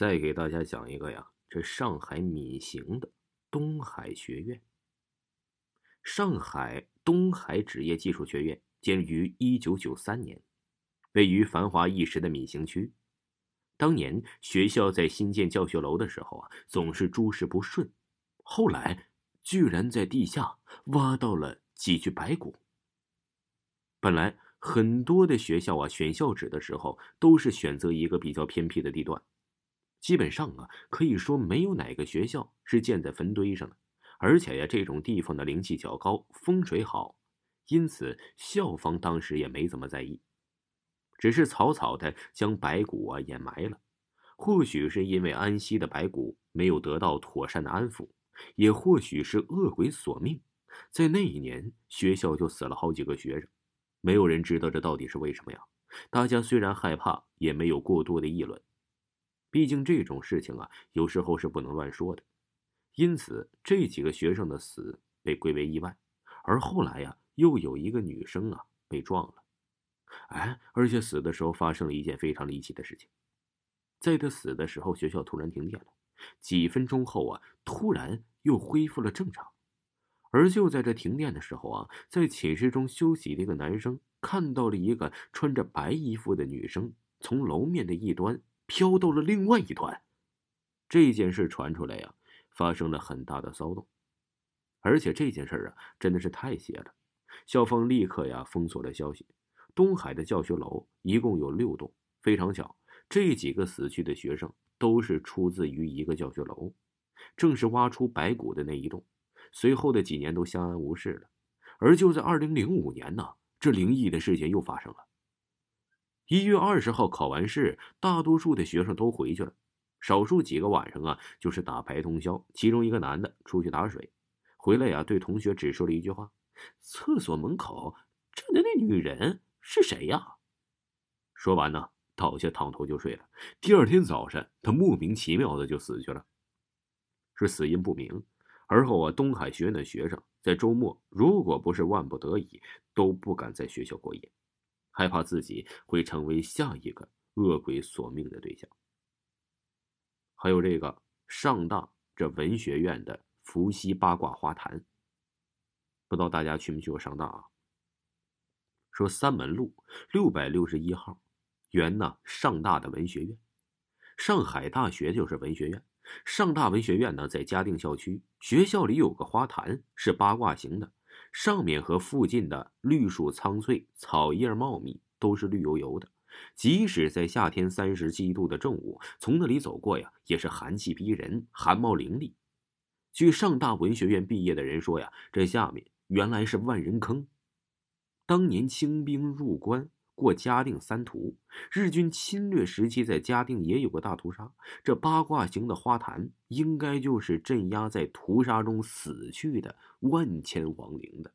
再给大家讲一个呀，这上海闵行的东海学院。上海东海职业技术学院建于一九九三年，位于繁华一时的闵行区。当年学校在新建教学楼的时候啊，总是诸事不顺，后来居然在地下挖到了几具白骨。本来很多的学校啊，选校址的时候都是选择一个比较偏僻的地段。基本上啊，可以说没有哪个学校是建在坟堆上的，而且呀，这种地方的灵气较高，风水好，因此校方当时也没怎么在意，只是草草的将白骨啊掩埋了。或许是因为安息的白骨没有得到妥善的安抚，也或许是恶鬼索命，在那一年学校就死了好几个学生，没有人知道这到底是为什么呀。大家虽然害怕，也没有过多的议论。毕竟这种事情啊，有时候是不能乱说的，因此这几个学生的死被归为意外。而后来呀，又有一个女生啊被撞了，哎，而且死的时候发生了一件非常离奇的事情，在她死的时候，学校突然停电了，几分钟后啊，突然又恢复了正常。而就在这停电的时候啊，在寝室中休息的一个男生看到了一个穿着白衣服的女生从楼面的一端。飘到了另外一端，这件事传出来呀，发生了很大的骚动，而且这件事啊，真的是太邪了。校方立刻呀封锁了消息。东海的教学楼一共有六栋，非常巧，这几个死去的学生都是出自于一个教学楼，正是挖出白骨的那一栋。随后的几年都相安无事了，而就在二零零五年呢，这灵异的事件又发生了。一月二十号考完试，大多数的学生都回去了，少数几个晚上啊，就是打牌通宵。其中一个男的出去打水，回来呀，对同学只说了一句话：“厕所门口站的那女人是谁呀？”说完呢，倒下躺头就睡了。第二天早上，他莫名其妙的就死去了，是死因不明。而后啊，东海学院的学生在周末，如果不是万不得已，都不敢在学校过夜。害怕自己会成为下一个恶鬼索命的对象。还有这个上大这文学院的伏羲八卦花坛，不知道大家去没去过上大啊？说三门路六百六十一号，原呢上大的文学院，上海大学就是文学院。上大文学院呢在嘉定校区，学校里有个花坛，是八卦形的。上面和附近的绿树苍翠，草叶茂密，都是绿油油的。即使在夏天三十七度的正午，从那里走过呀，也是寒气逼人，寒毛凌厉。据上大文学院毕业的人说呀，这下面原来是万人坑。当年清兵入关过嘉定三屠，日军侵略时期在嘉定也有个大屠杀。这八卦形的花坛，应该就是镇压在屠杀中死去的万千亡灵的。